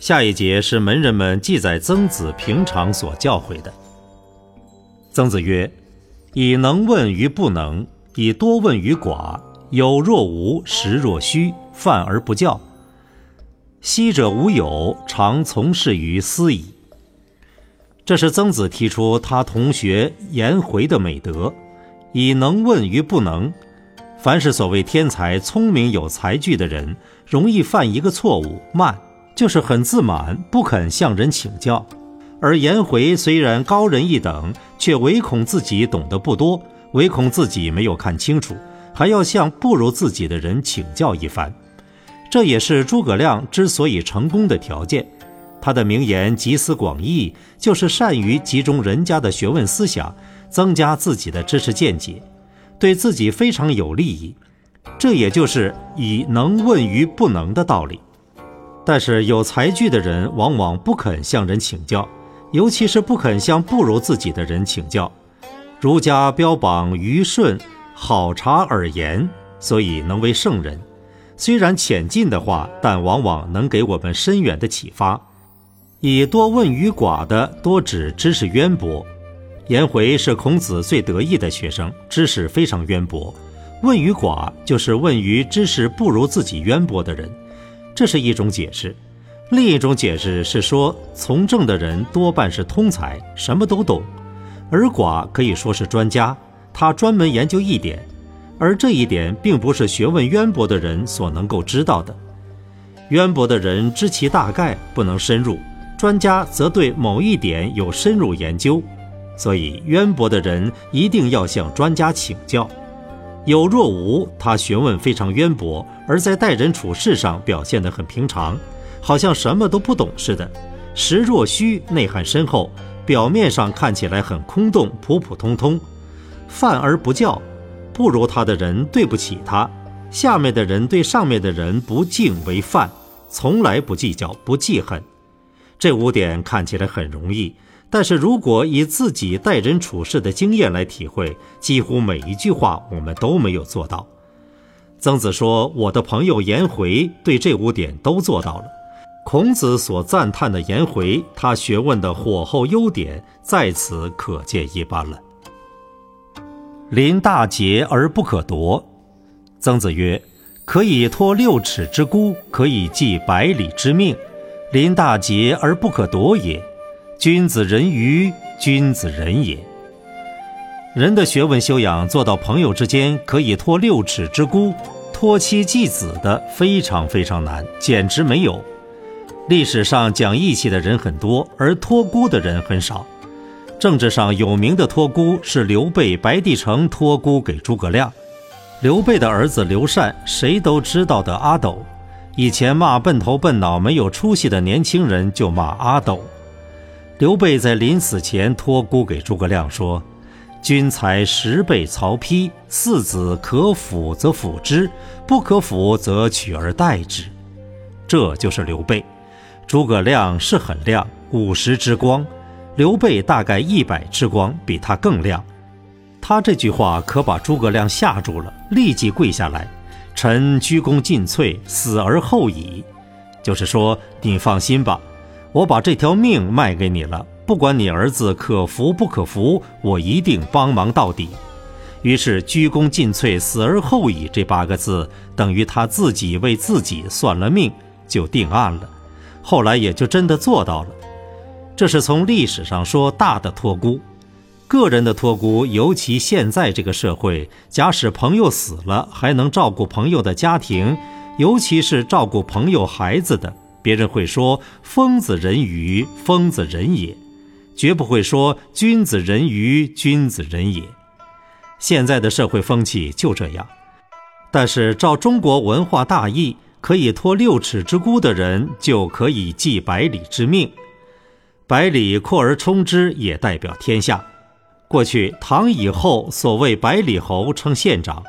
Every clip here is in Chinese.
下一节是门人们记载曾子平常所教诲的。曾子曰：“以能问于不能，以多问于寡，有若无，实若虚，犯而不教。昔者无有，常从事于斯矣。”这是曾子提出他同学颜回的美德：以能问于不能。凡是所谓天才、聪明、有才具的人，容易犯一个错误，慢。就是很自满，不肯向人请教；而颜回虽然高人一等，却唯恐自己懂得不多，唯恐自己没有看清楚，还要向不如自己的人请教一番。这也是诸葛亮之所以成功的条件。他的名言集思广益，就是善于集中人家的学问思想，增加自己的知识见解，对自己非常有利益。这也就是以能问于不能的道理。但是有才具的人往往不肯向人请教，尤其是不肯向不如自己的人请教。儒家标榜愚顺，好察而言，所以能为圣人。虽然浅近的话，但往往能给我们深远的启发。以多问于寡的，多指知识渊博。颜回是孔子最得意的学生，知识非常渊博。问于寡，就是问于知识不如自己渊博的人。这是一种解释，另一种解释是说，从政的人多半是通才，什么都懂，而寡可以说是专家，他专门研究一点，而这一点并不是学问渊博的人所能够知道的。渊博的人知其大概，不能深入；专家则对某一点有深入研究，所以渊博的人一定要向专家请教。有若无，他学问非常渊博，而在待人处事上表现得很平常，好像什么都不懂似的。实若虚，内涵深厚，表面上看起来很空洞、普普通通。犯而不教，不如他的人对不起他，下面的人对上面的人不敬为犯，从来不计较、不记恨。这五点看起来很容易。但是如果以自己待人处事的经验来体会，几乎每一句话我们都没有做到。曾子说：“我的朋友颜回对这五点都做到了。”孔子所赞叹的颜回，他学问的火候优点在此可见一斑了。临大节而不可夺，曾子曰：“可以托六尺之孤，可以寄百里之命，临大节而不可夺也。”君子人于君子人也。人的学问修养做到朋友之间可以托六尺之孤，托妻寄子的非常非常难，简直没有。历史上讲义气的人很多，而托孤的人很少。政治上有名的托孤是刘备、白帝城托孤给诸葛亮。刘备的儿子刘禅，谁都知道的阿斗，以前骂笨头笨脑、没有出息的年轻人就骂阿斗。刘备在临死前托孤给诸葛亮说：“君才十倍曹丕，四子可辅则辅之，不可辅则取而代之。”这就是刘备。诸葛亮是很亮，五十之光；刘备大概一百之光，比他更亮。他这句话可把诸葛亮吓住了，立即跪下来：“臣鞠躬尽瘁，死而后已。”就是说，你放心吧。我把这条命卖给你了，不管你儿子可服不可服，我一定帮忙到底。于是“鞠躬尽瘁，死而后已”这八个字，等于他自己为自己算了命，就定案了。后来也就真的做到了。这是从历史上说大的托孤，个人的托孤，尤其现在这个社会，假使朋友死了，还能照顾朋友的家庭，尤其是照顾朋友孩子的。别人会说“疯子人于疯子人也”，绝不会说“君子人于君子人也”。现在的社会风气就这样。但是照中国文化大义，可以托六尺之孤的人，就可以寄百里之命。百里扩而充之，也代表天下。过去唐以后，所谓百里侯称县长。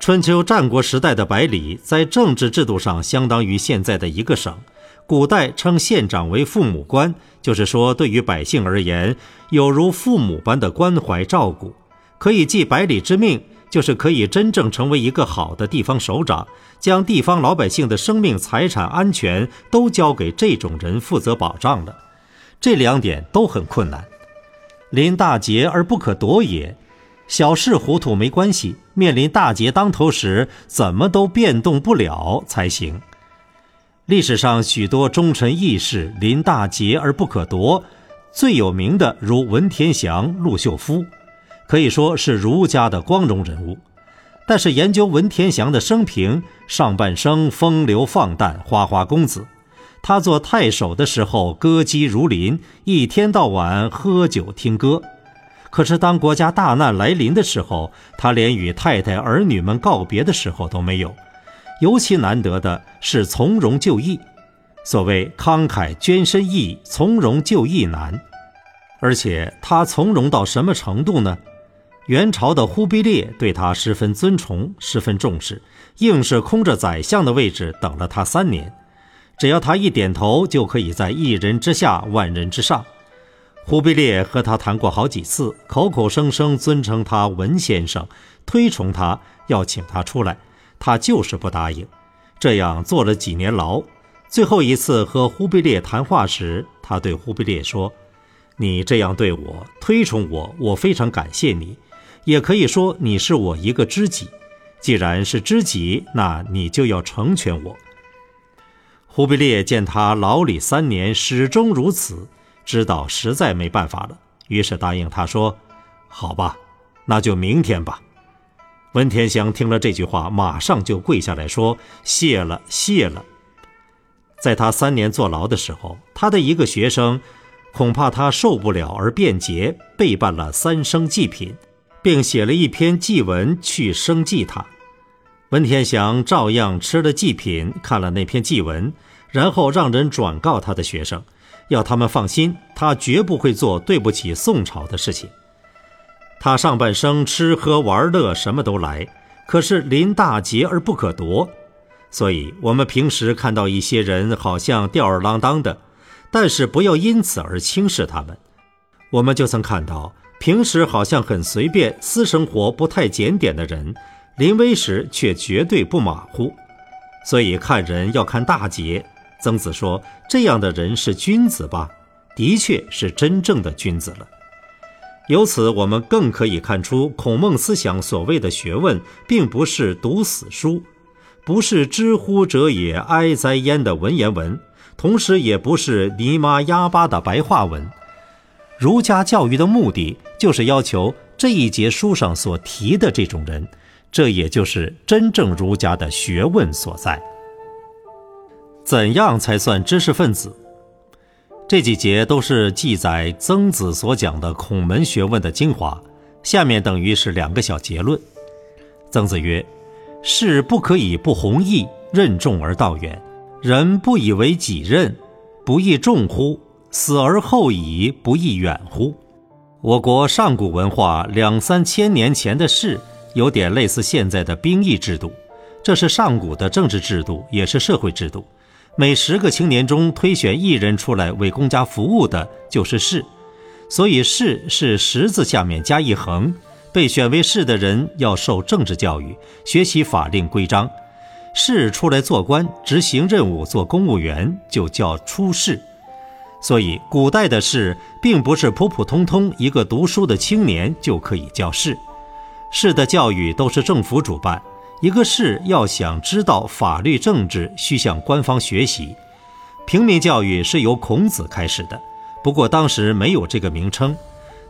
春秋战国时代的百里，在政治制度上相当于现在的一个省。古代称县长为父母官，就是说对于百姓而言，有如父母般的关怀照顾，可以寄百里之命，就是可以真正成为一个好的地方首长，将地方老百姓的生命、财产安全都交给这种人负责保障了。这两点都很困难。临大劫而不可夺也，小事糊涂没关系，面临大劫当头时，怎么都变动不了才行。历史上许多忠臣义士临大劫而不可夺，最有名的如文天祥、陆秀夫，可以说是儒家的光荣人物。但是研究文天祥的生平，上半生风流放荡，花花公子。他做太守的时候，歌姬如林，一天到晚喝酒听歌。可是当国家大难来临的时候，他连与太太儿女们告别的时候都没有。尤其难得的是从容就义。所谓慷慨捐身易，从容就义难。而且他从容到什么程度呢？元朝的忽必烈对他十分尊崇，十分重视，硬是空着宰相的位置等了他三年。只要他一点头，就可以在一人之下，万人之上。忽必烈和他谈过好几次，口口声声尊称他文先生，推崇他，要请他出来，他就是不答应。这样坐了几年牢。最后一次和忽必烈谈话时，他对忽必烈说：“你这样对我，推崇我，我非常感谢你，也可以说你是我一个知己。既然是知己，那你就要成全我。”忽必烈见他牢里三年始终如此，知道实在没办法了，于是答应他说：“好吧，那就明天吧。”文天祥听了这句话，马上就跪下来说：“谢了，谢了。”在他三年坐牢的时候，他的一个学生恐怕他受不了而变节，备办了三生祭品，并写了一篇祭文去生祭他。文天祥照样吃了祭品，看了那篇祭文，然后让人转告他的学生，要他们放心，他绝不会做对不起宋朝的事情。他上半生吃喝玩乐什么都来，可是临大劫而不可夺。所以，我们平时看到一些人好像吊儿郎当的，但是不要因此而轻视他们。我们就曾看到，平时好像很随便，私生活不太检点的人。临危时却绝对不马虎，所以看人要看大节。曾子说：“这样的人是君子吧？”的确是真正的君子了。由此，我们更可以看出，孔孟思想所谓的学问，并不是读死书，不是“知乎者也，哀哉焉”的文言文，同时也不是尼玛哑巴的白话文。儒家教育的目的，就是要求这一节书上所提的这种人。这也就是真正儒家的学问所在。怎样才算知识分子？这几节都是记载曾子所讲的孔门学问的精华。下面等于是两个小结论。曾子曰：“事不可以不弘毅，任重而道远。人不以为己任，不亦重乎？死而后已，不亦远乎？”我国上古文化两三千年前的事。有点类似现在的兵役制度，这是上古的政治制度，也是社会制度。每十个青年中推选一人出来为公家服务的，就是士。所以士是十字下面加一横，被选为士的人要受政治教育，学习法令规章。士出来做官，执行任务，做公务员，就叫出仕。所以古代的士，并不是普普通通一个读书的青年就可以叫士。士的教育都是政府主办，一个士要想知道法律政治，需向官方学习。平民教育是由孔子开始的，不过当时没有这个名称。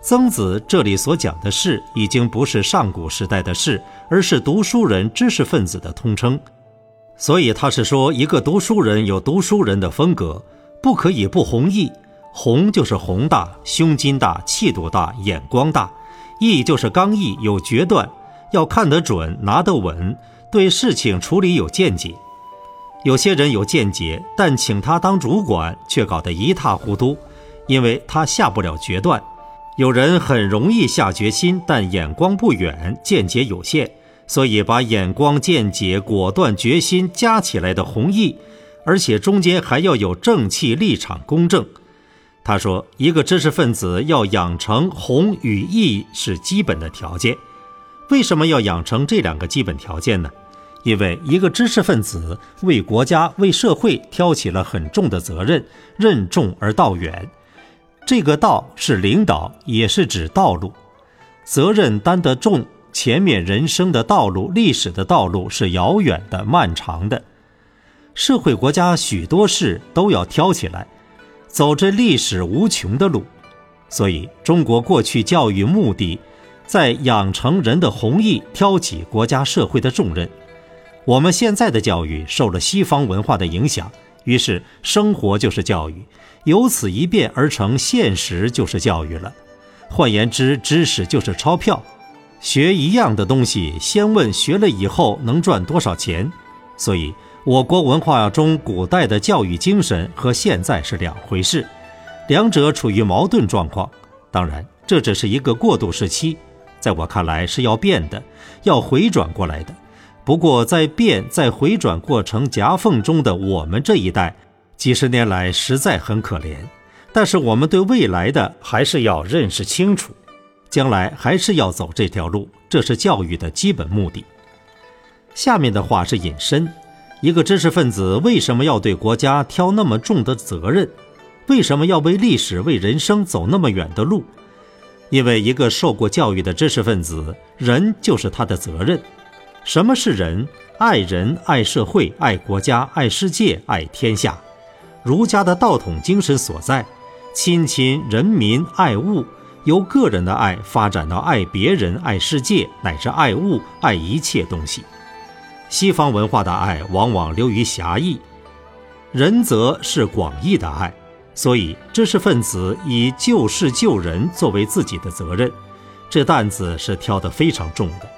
曾子这里所讲的士，已经不是上古时代的士，而是读书人、知识分子的通称。所以他是说，一个读书人有读书人的风格，不可以不弘毅。弘就是宏大、胸襟大、气度大、眼光大。义就是刚毅有决断，要看得准拿得稳，对事情处理有见解。有些人有见解，但请他当主管却搞得一塌糊涂，因为他下不了决断。有人很容易下决心，但眼光不远，见解有限，所以把眼光、见解、果断、决心加起来的弘毅，而且中间还要有正气、立场公正。他说，一个知识分子要养成弘与毅是基本的条件。为什么要养成这两个基本条件呢？因为一个知识分子为国家、为社会挑起了很重的责任，任重而道远。这个道是领导，也是指道路。责任担得重，前面人生的道路、历史的道路是遥远的、漫长的。社会、国家许多事都要挑起来，走着历史无穷的路。所以，中国过去教育目的，在养成人的弘毅，挑起国家社会的重任。我们现在的教育受了西方文化的影响，于是生活就是教育。由此一变而成，现实就是教育了。换言之，知识就是钞票。学一样的东西，先问学了以后能赚多少钱。所以，我国文化中古代的教育精神和现在是两回事，两者处于矛盾状况。当然，这只是一个过渡时期，在我看来是要变的，要回转过来的。不过，在变在回转过程夹缝中的我们这一代。几十年来实在很可怜，但是我们对未来的还是要认识清楚，将来还是要走这条路，这是教育的基本目的。下面的话是引申：一个知识分子为什么要对国家挑那么重的责任？为什么要为历史、为人生走那么远的路？因为一个受过教育的知识分子，人就是他的责任。什么是人？爱人、爱社会、爱国家、爱世界、爱天下。儒家的道统精神所在，亲亲人民，爱物，由个人的爱发展到爱别人、爱世界，乃至爱物、爱一切东西。西方文化的爱往往流于狭义，仁则是广义的爱。所以，知识分子以救世救人作为自己的责任，这担子是挑得非常重的。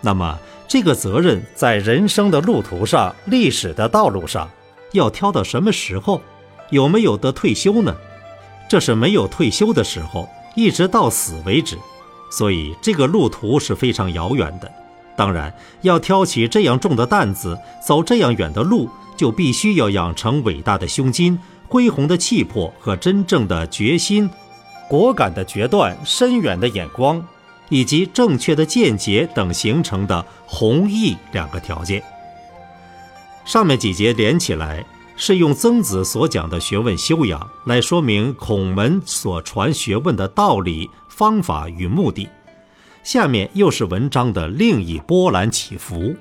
那么，这个责任在人生的路途上、历史的道路上。要挑到什么时候？有没有得退休呢？这是没有退休的时候，一直到死为止。所以这个路途是非常遥远的。当然，要挑起这样重的担子，走这样远的路，就必须要养成伟大的胸襟、恢宏的气魄和真正的决心、果敢的决断、深远的眼光，以及正确的见解等形成的弘毅两个条件。上面几节连起来，是用曾子所讲的学问修养来说明孔门所传学问的道理、方法与目的。下面又是文章的另一波澜起伏。